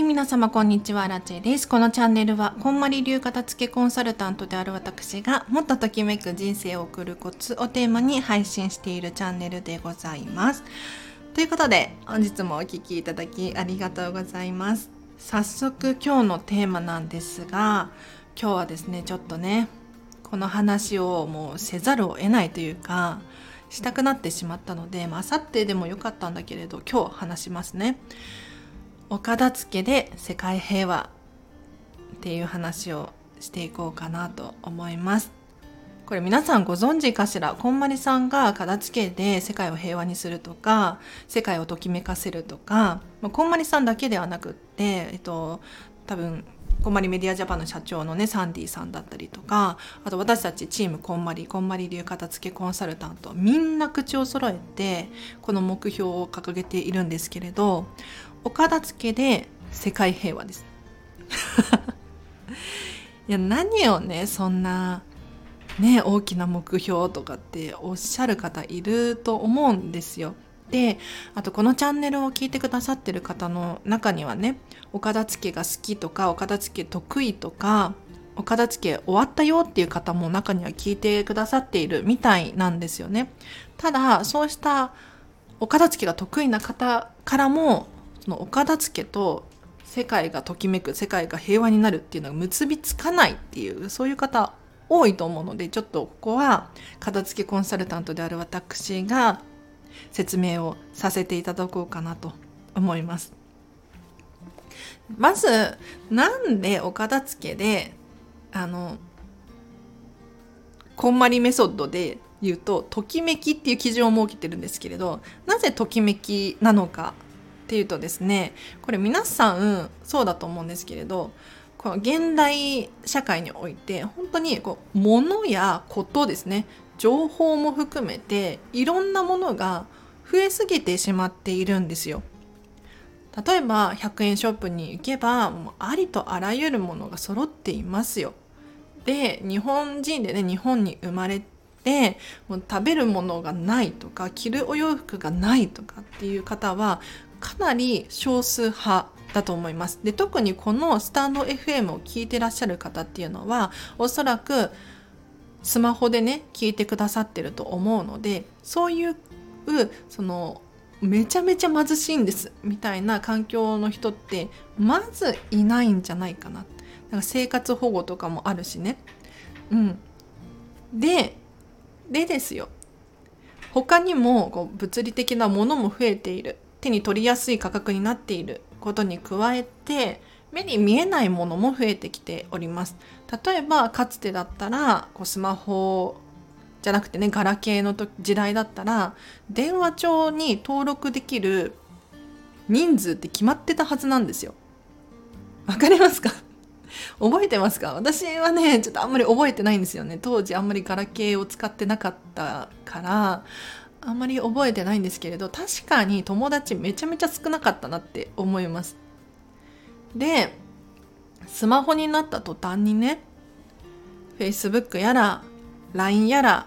い皆様こんにちは。ラチェです。このチャンネルはこんまり流片付けコンサルタントである私がもっとときめく人生を送るコツをテーマに配信しているチャンネルでございます。ということで本日もお聴きいただきありがとうございます。早速今日のテーマなんですが今日はですねちょっとねこの話をもうせざるを得ないというかしたくなってしまったので、まあさってでもよかったんだけれど今日話しますね。お片付けで世界平和っていう話をしていこうかなと思います。これ皆さんご存知かしら？こんまりさんが片付けで世界を平和にするとか世界をときめかせるとか、まあ、こんまりさんだけではなくって、えっと、多分こんまりメディアジャパンの社長のねサンディさんだったりとかあと私たちチームこんまりこんまり流片付けコンサルタントみんな口を揃えてこの目標を掲げているんですけれどお片付けで世界平和です いや何をねそんなね大きな目標とかっておっしゃる方いると思うんですよ。であとこのチャンネルを聞いてくださってる方の中にはねお片付けが好きとかお片付け得意とかお片付け終わったよっていう方も中には聞いてくださっているみたいなんですよね。ただそうしたお片付けが得意な方からもそのお片付けと世界がときめく世界が平和になるっていうのが結びつかないっていうそういう方多いと思うのでちょっとここは片付けコンサルタントである私が説明をさせていただこうかなと思います。まずなんでお片付けであのこんまりメソッドで言うとときめきっていう基準を設けてるんですけれどなぜときめきなのかっていうとですねこれ皆さんそうだと思うんですけれどこの現代社会において本当にこう物やことですね情報も含めていろんなものが増えすぎてしまっているんですよ。例えば100円ショップに行けばもうありとあらゆるものが揃っていますよ。で日本人でね日本に生まれてもう食べるものがないとか着るお洋服がないとかっていう方はかなり少数派だと思います。で特にこのスタンド FM を聞いてらっしゃる方っていうのはおそらくスマホでね聞いてくださってると思うのでそういうそのめちゃめちゃ貧しいんですみたいな環境の人ってまずいないんじゃないかな。なんか生活保護とかもあるしね。うん。で、でですよ。他にもこう物理的なものも増えている。手に取りやすい価格になっていることに加えて、目に見えないものも増えてきております。例えばかつてだったらこうスマホじゃなくてねガラケーの時代だったら電話帳に登録できる人数って決まってたはずなんですよ。わかりますか？覚えてますか？私はねちょっとあんまり覚えてないんですよね当時あんまりガラケーを使ってなかったからあんまり覚えてないんですけれど確かに友達めちゃめちゃ少なかったなって思いますでスマホになった途端にね Facebook やら LINE やら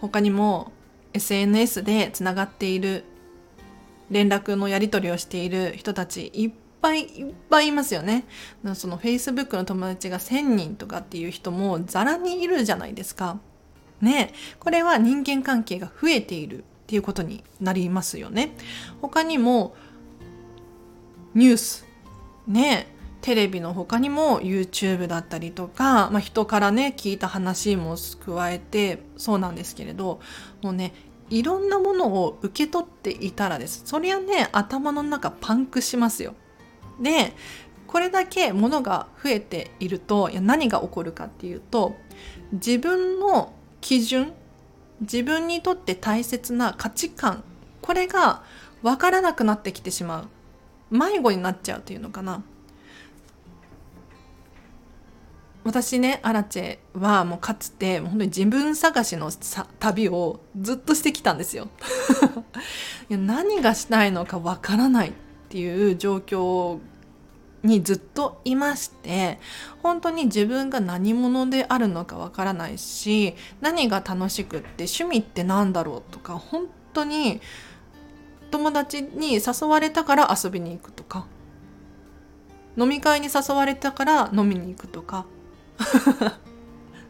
他にも SNS でつながっている連絡のやり取りをしている人たちいっぱいいっぱいいますよね。その Facebook の友達が1000人とかっていう人もザラにいるじゃないですか。ねこれは人間関係が増えているっていうことになりますよね。他にもニュースねテレビの他にも YouTube だったりとか、まあ、人からね聞いた話も加えてそうなんですけれどもうねいろんなものを受け取っていたらですそりゃね頭の中パンクしますよ。でこれだけものが増えているといや何が起こるかっていうと自分の基準自分にとって大切な価値観これが分からなくなってきてしまう。迷子になっちゃうっていうのかな。私ねアラチェはもうかつて本当に自分探しの旅をずっとしてきたんですよ。いや何がしたいのかわからないっていう状況にずっといまして本当に自分が何者であるのかわからないし何が楽しくって趣味って何だろうとか本当に友達に誘われたから遊びに行くとか飲み会に誘われたから飲みに行くとか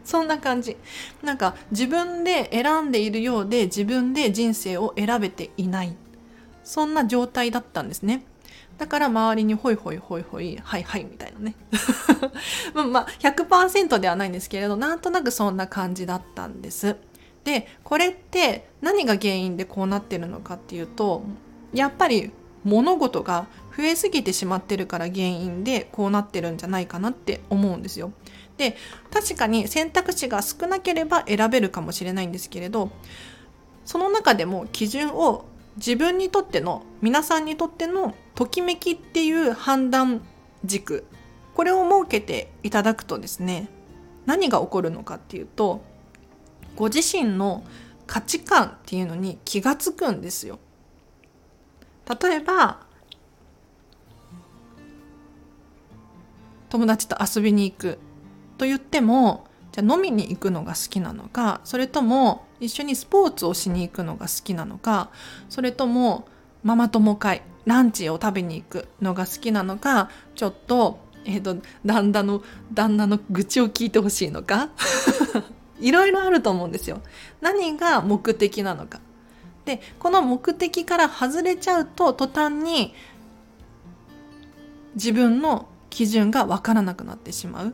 そんな感じ。なんか自分で選んでいるようで自分で人生を選べていない。そんな状態だったんですね。だから周りにホイホイホイホイはいはいみたいなね まあ100%ではないんですけれどなんとなくそんな感じだったんですでこれって何が原因でこうなってるのかっていうとやっぱり物事が増えすぎてしまってるから原因でこうなってるんじゃないかなって思うんですよ。で確かに選択肢が少なければ選べるかもしれないんですけれどその中でも基準を自分にとっての皆さんにとってのときめきっていう判断軸これを設けていただくとですね何が起こるのかっていうとご自身の価値観っていうのに気がつくんですよ。例えば友達と遊びに行くと言ってもじゃあ飲みに行くのが好きなのかそれとも一緒にスポーツをしに行くのが好きなのかそれともママ友会ランチを食べに行くのが好きなのかちょっと,、えーと、旦那の旦那の愚痴を聞いてほしいのか？いろいろあると思うんですよ。何が目的なのか。でこの目的から外れちゃうと途端に自分の基準がわからなくなってしまう。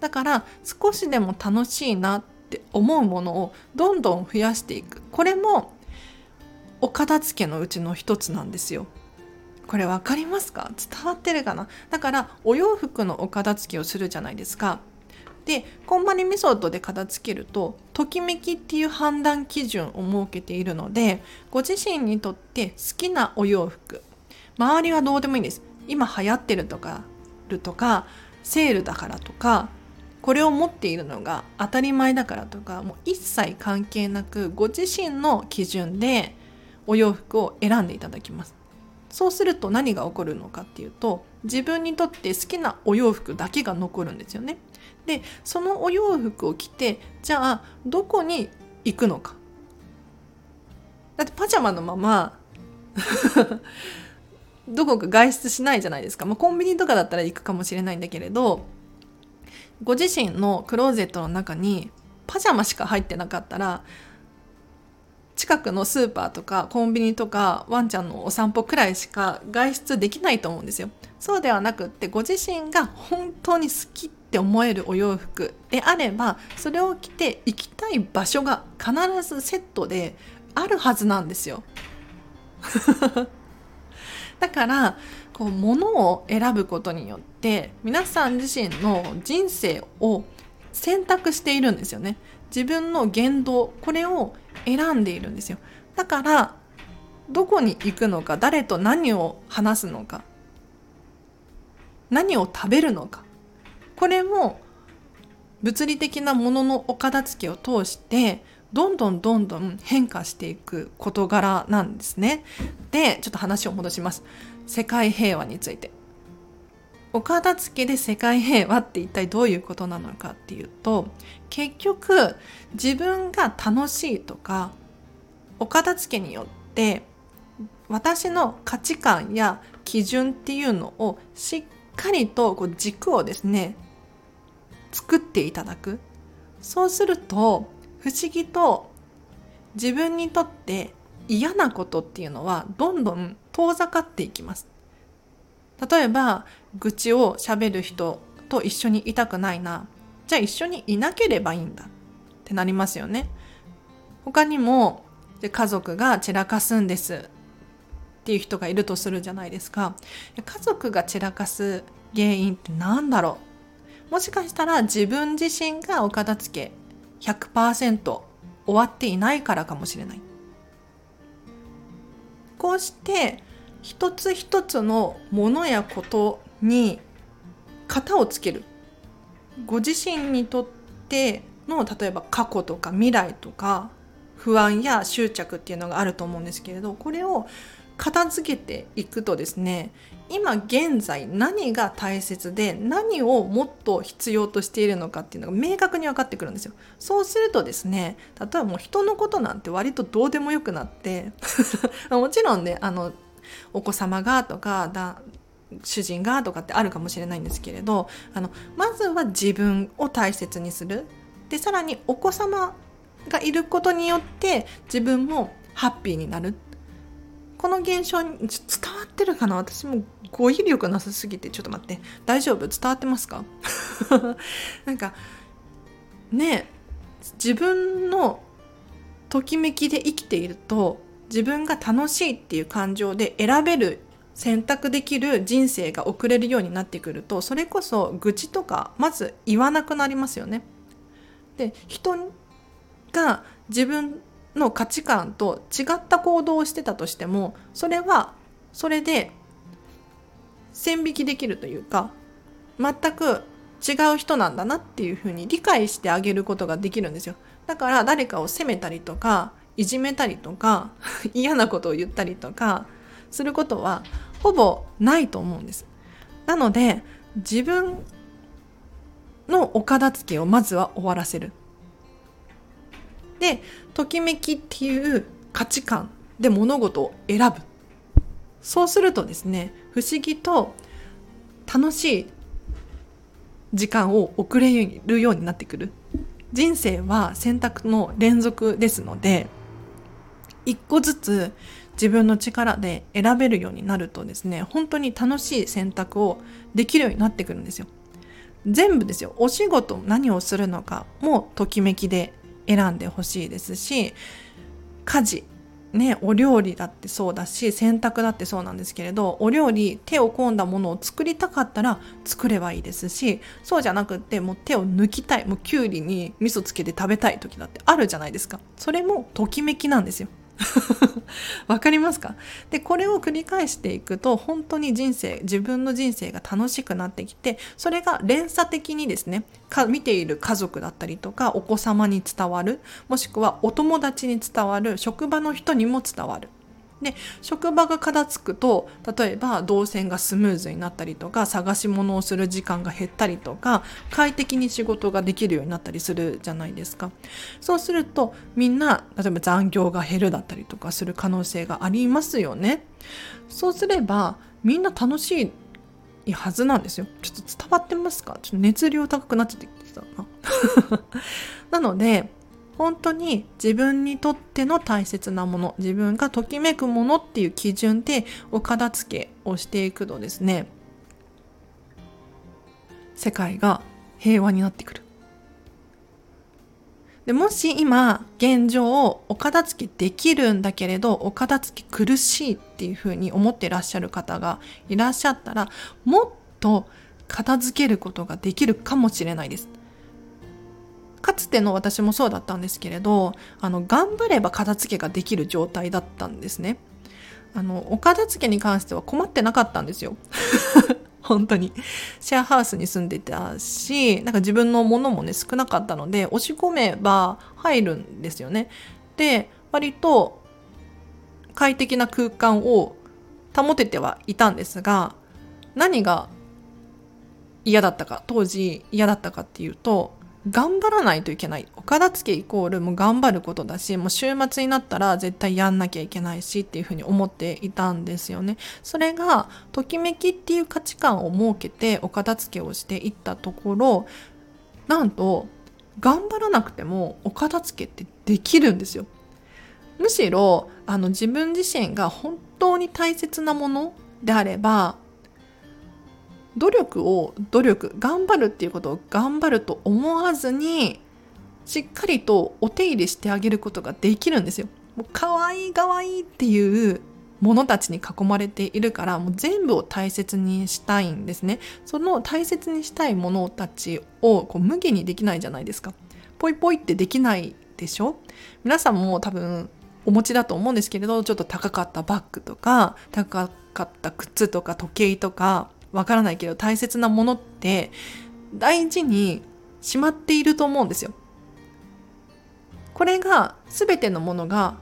だから少しでも楽しいなっって思うものをどんどん増やしていく。これもお片付けのうちの一つなんですよ。これ分かりますか？伝わってるかな？だからお洋服のお片付けをするじゃないですか。でこんまりメソッドで片付けるとときめきっていう判断基準を設けているのでご自身にとって好きなお洋服周りはどうでもいいんです今流行ってるとかるとかセールだからとかこれを持っているのが当たり前だからとかもう一切関係なくご自身の基準でお洋服を選んでいただきます。そうすると何が起こるのかっていうと自分にとって好きなお洋服だけが残るんですよね。でそのお洋服を着てじゃあどこに行くのか。だってパジャマのまま どこか外出しないじゃないですか、まあ、コンビニとかだったら行くかもしれないんだけれどご自身のクローゼットの中にパジャマしか入ってなかったら近くのスーパーとかコンビニとかワンちゃんのお散歩くらいしか外出できないと思うんですよ。そうではなくってご自身が本当に好きって思えるお洋服であればそれを着て行きたい場所が必ずセットであるはずなんですよ。だからこう物を選ぶことによって皆さん自身の人生を選択しているんですよね。自分の言動これを選んでいるんですよだからどこに行くのか誰と何を話すのか何を食べるのかこれも物理的なもののお片付けを通してどんどんどんどん変化していく事柄なんですね。でちょっと話を戻します。世界平和について。お片付けで世界平和って一体どういうことなのかっていうと結局自分が楽しいとかお片付けによって私の価値観や基準っていうのをしっかりとこう軸をですね作っていただくそうすると不思議と自分にとって嫌なことっていうのはどんどん遠ざかっていきます。例えば愚痴をしゃべる人と一緒にいたくないな。じゃあ一緒にいなければいいんだ。ってなりますよね。他にも家族が散らかすんです。っていう人がいるとするじゃないですか。家族が散らかす原因って何だろう。もしかしたら自分自身がお片付け100%終わっていないからかもしれない。こうして一つ一つのものやことに型をつける。ご自身にとっての例えば過去とか未来とか不安や執着っていうのがあると思うんですけれどこれを片付けていくとですね今現在何が大切で何をもっと必要としているのかっていうのが明確に分かってくるんですよ。そうするとですね例えばもう人のことなんて割とどうでもよくなって もちろんねあのお子様がとかだ主人がとかってあるかもしれないんですけれどあのまずは自分を大切にする。でさらにお子様がいることによって自分もハッピーになる。この現象に伝わってるかな？私も語彙力なさすぎて。ちょっと待って。大丈夫？伝わってますか？なんかね自分のときめきで生きていると自分が楽しいっていう感情で選べる選択できる人生が送れるようになってくるとそれこそ愚痴とかまず言わなくなりますよね。で人が自分の価値観と違った行動をしてたとしてもそれはそれで線引きできるというか全く違う人なんだなっていうふうに理解してあげることができるんですよ。だから誰かを責めたりとかいじめたりとか 嫌なことを言ったりとかすることはほぼないと思うんです。なので自分のお片付けをまずは終わらせる。でときめきっていう価値観で物事を選ぶ。そうするとですね不思議と楽しい時間を送れるようになってくる。人生は選択の連続ですので一個ずつ自分の力で選べるようになるとですね本当に楽しい選択をできるようになってくるんですよ。全部ですよ。お仕事何をするのかもときめきで選んでほしいですし家事ね、お料理だってそうだし洗濯だってそうなんですけれどお料理手を込んだものを作りたかったら作ればいいですしそうじゃなくってもう手を抜きたいもうきゅうりに味噌つけて食べたい時だってあるじゃないですか。それもときめきなんですよ。わかりますか？でこれを繰り返していくと本当に人生自分の人生が楽しくなってきてそれが連鎖的にですねか見ている家族だったりとかお子様に伝わるもしくはお友達に伝わる職場の人にも伝わる。で職場が片付くと例えば動線がスムーズになったりとか探し物をする時間が減ったりとか快適に仕事ができるようになったりするじゃないですか。そうするとみんな例えば残業が減るだったりとかする可能性がありますよね。そうすればみんな楽しいはずなんですよ。ちょっと伝わってますか？ちょっと熱量高くなっちゃってきたな。なので本当に自分にとっての大切なもの自分がときめくものっていう基準でお片付けをしていくとですね。世界が平和になってくる。でもし今現状お片付けできるんだけれどお片付け苦しいっていうふうに思っていらっしゃる方がいらっしゃったらもっと片付けることができるかもしれないです。かつての私もそうだったんですけれどあの頑張れば片付けができる状態だったんですね。あのお片付けに関しては困ってなかったんですよ。本当に。シェアハウスに住んでたしなんか自分のものもね少なかったので押し込めば入るんですよね。で割と快適な空間を保ててはいたんですが何が嫌だったか当時嫌だったかっていうと頑張らないといけない。お片付けイコールもう頑張ることだし、もう週末になったら絶対やんなきゃいけないしっていうふうに思っていたんですよね。それが、ときめきっていう価値観を設けてお片付けをしていったところ、なんと、頑張らなくてもお片付けってできるんですよ。むしろ、あの自分自身が本当に大切なものであれば、努力を努力頑張るっていうことを頑張ると思わずにしっかりとお手入れしてあげることができるんですよ。もう可愛い可愛いっていうものたちに囲まれているからもう全部を大切にしたいんですね。その大切にしたいものたちをこう無限にできないじゃないですか。ポイポイってできないでしょ？皆さんも多分お持ちだと思うんですけれどちょっと高かったバッグとか高かった靴とか時計とかわからないけど大切なものって大事にしまっていると思うんですよ。これが全てのものが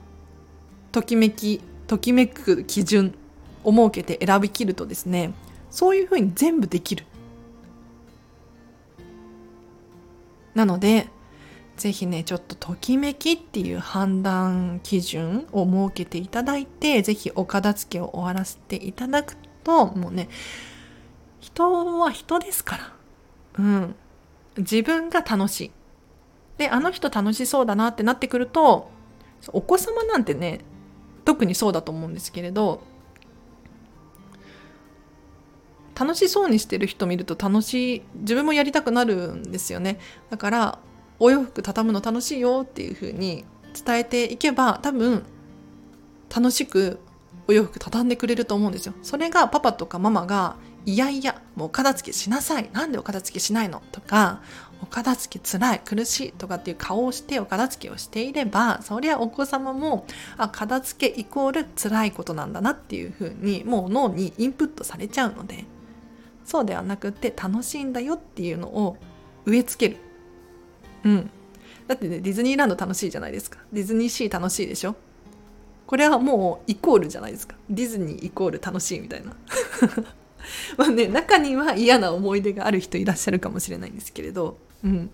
ときめきときめく基準を設けて選びきるとですねそういうふうに全部できる。なのでぜひねちょっとときめきっていう判断基準を設けていただいてぜひお片付けを終わらせていただくともうね人は人ですから。うん。自分が楽しい。であの人楽しそうだなってなってくるとお子様なんてね特にそうだと思うんですけれど楽しそうにしてる人見ると楽しい自分もやりたくなるんですよね。だからお洋服畳むの楽しいよっていう風に伝えていけば多分楽しくお洋服畳んでくれると思うんですよ。それがパパとかママがいやいやもうお片付けしなさい。なんでお片付けしないの？とかお片付けつらい苦しいとかっていう顔をしてお片付けをしていればそりゃお子様もあ片付けイコール辛いことなんだなっていうふうにもう脳にインプットされちゃうのでそうではなくて楽しいんだよっていうのを植え付ける。うん。だってねディズニーランド楽しいじゃないですか。ディズニーシー楽しいでしょ？これはもうイコールじゃないですか。ディズニーイコール楽しいみたいな。まあね中には嫌な思い出がある人いらっしゃるかもしれないんですけれど。うん、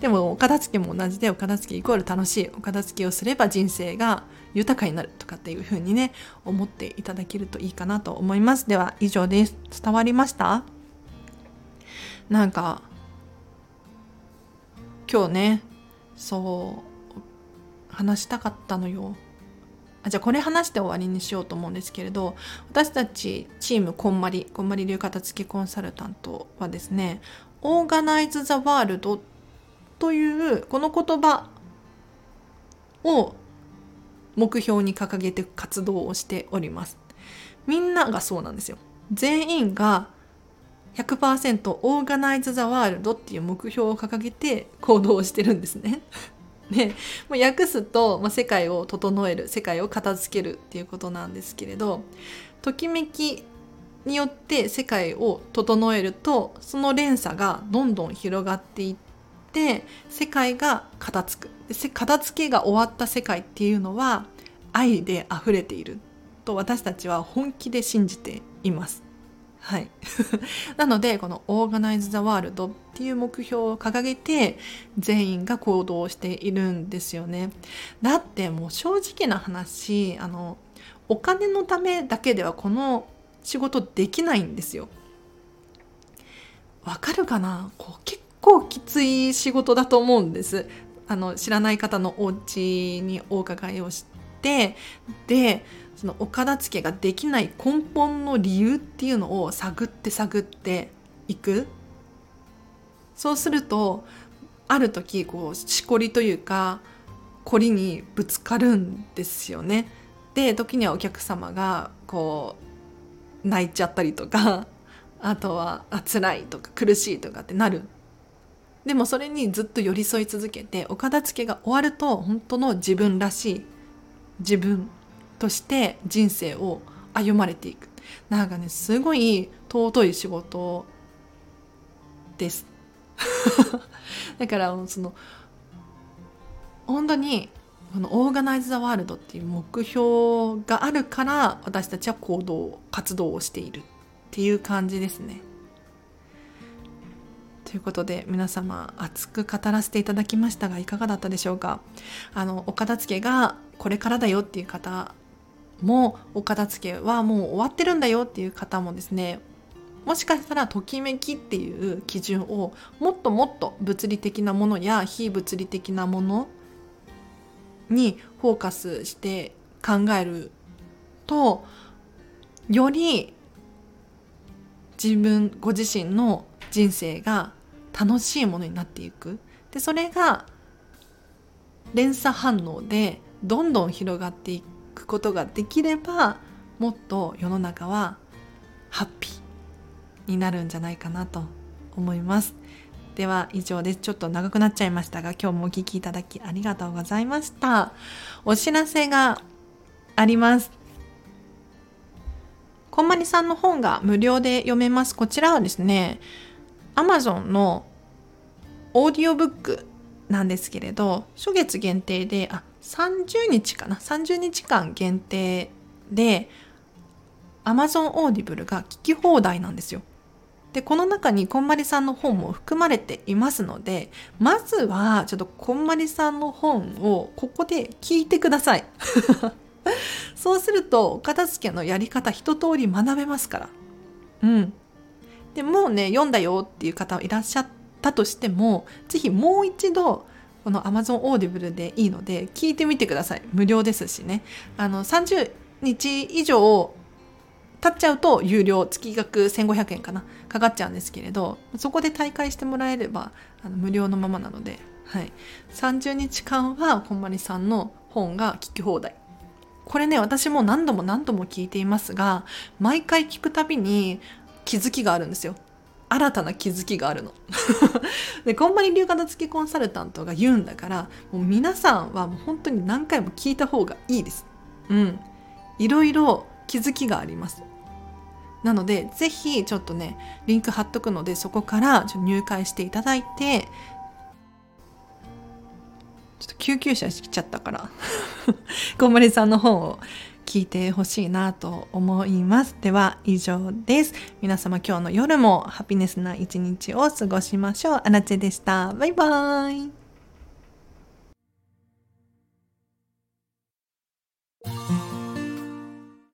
でもお片付けも同じでお片付けイコール楽しい。お片付けをすれば人生が豊かになるとかっていう風にね思っていただけるといいかなと思います。では以上です。伝わりました？なんか今日ねそう話したかったのよ。あじゃあこれ話して終わりにしようと思うんですけれど私たちチームこんまりこんまり流片付けコンサルタントはですねオーガナイズ・ザ・ワールドというこの言葉を目標に掲げて活動をしております。みんながそうなんですよ。全員が100%オーガナイズ・ザ・ワールドっていう目標を掲げて行動をしてるんですね。で もう訳すと、まあ、世界を整える世界を片付けるっていうことなんですけれどときめきによって世界を整えるとその連鎖がどんどん広がっていって世界が片付く片付けが終わった世界っていうのは愛で溢れていると私たちは本気で信じています。はい、なのでこの「オーガナイズ・ザ・ワールド」っていう目標を掲げて全員が行動しているんですよね。だってもう正直な話あのお金のためだけではこの仕事できないんですよ。わかるかな？こう結構きつい仕事だと思うんです。あの知らない方のお家にお伺いをしてでそのお片付けができない根本の理由っていうのを探って探っていく。そうするとある時こうしこりというか凝りにぶつかるんですよね。で時にはお客様がこう泣いちゃったりとか あとはあ辛いとか苦しいとかってなる。でもそれにずっと寄り添い続けてお片付けが終わると本当の自分らしい。自分。として人生を歩まれていく。なんかねすごい尊い仕事です。だからその本当にこのオーガナイズ・ザ・ワールドっていう目標があるから私たちは行動活動をしているっていう感じですね。ということで皆様熱く語らせていただきましたがいかがだったでしょうか？あのお片付けがこれからだよっていう方もお片付けはもう終わってるんだよっていう方もですねもしかしたらときめきっていう基準をもっともっと物理的なものや非物理的なものにフォーカスして考えるとより自分ご自身の人生が楽しいものになっていく。でそれが連鎖反応でどんどん広がっていくことができればもっと世の中はハッピーになるんじゃないかなと思います。では以上です。ちょっと長くなっちゃいましたが、今日もお聴きいただきありがとうございました。お知らせがあります。こんまりさんの本が無料で読めます。こちらはですね、Amazon のオーディオブックなんですけれど、初月限定で、あ、30日かな ?30 日間限定で、Amazon オーディブルが聞き放題なんですよ。でこの中にこんまりさんの本も含まれていますのでまずはちょっとこんまりさんの本をここで聞いてください そうするとお片付けのやり方一通り学べますからうんでもうね読んだよっていう方いらっしゃったとしても是非もう一度この Amazon Audible でいいので聞いてみてください。無料ですしね。あの30日以上経っちゃうと有料。月額1500円かな。かかっちゃうんですけれどそこで大会してもらえればあの無料のままなので、はい、30日間はこんまりさんの本が聞き放題。これね私も何度も何度も聞いていますが毎回聞くたびに気づきがあるんですよ。新たな気づきがあるの。で、こんまり流片付きコンサルタントが言うんだから、もう皆さんはもう本当に何回も聞いた方がいいです。うん。いろいろ気づきがあります。なので、ぜひちょっとね、リンク貼っとくので、そこからちょ入会していただいて、ちょっと救急車来ちゃったから、こんまりさんの本を聞いてほしいなと思います。では以上です。皆様今日の夜もハピネスな一日を過ごしましょう。アナチェでした。バイバーイ。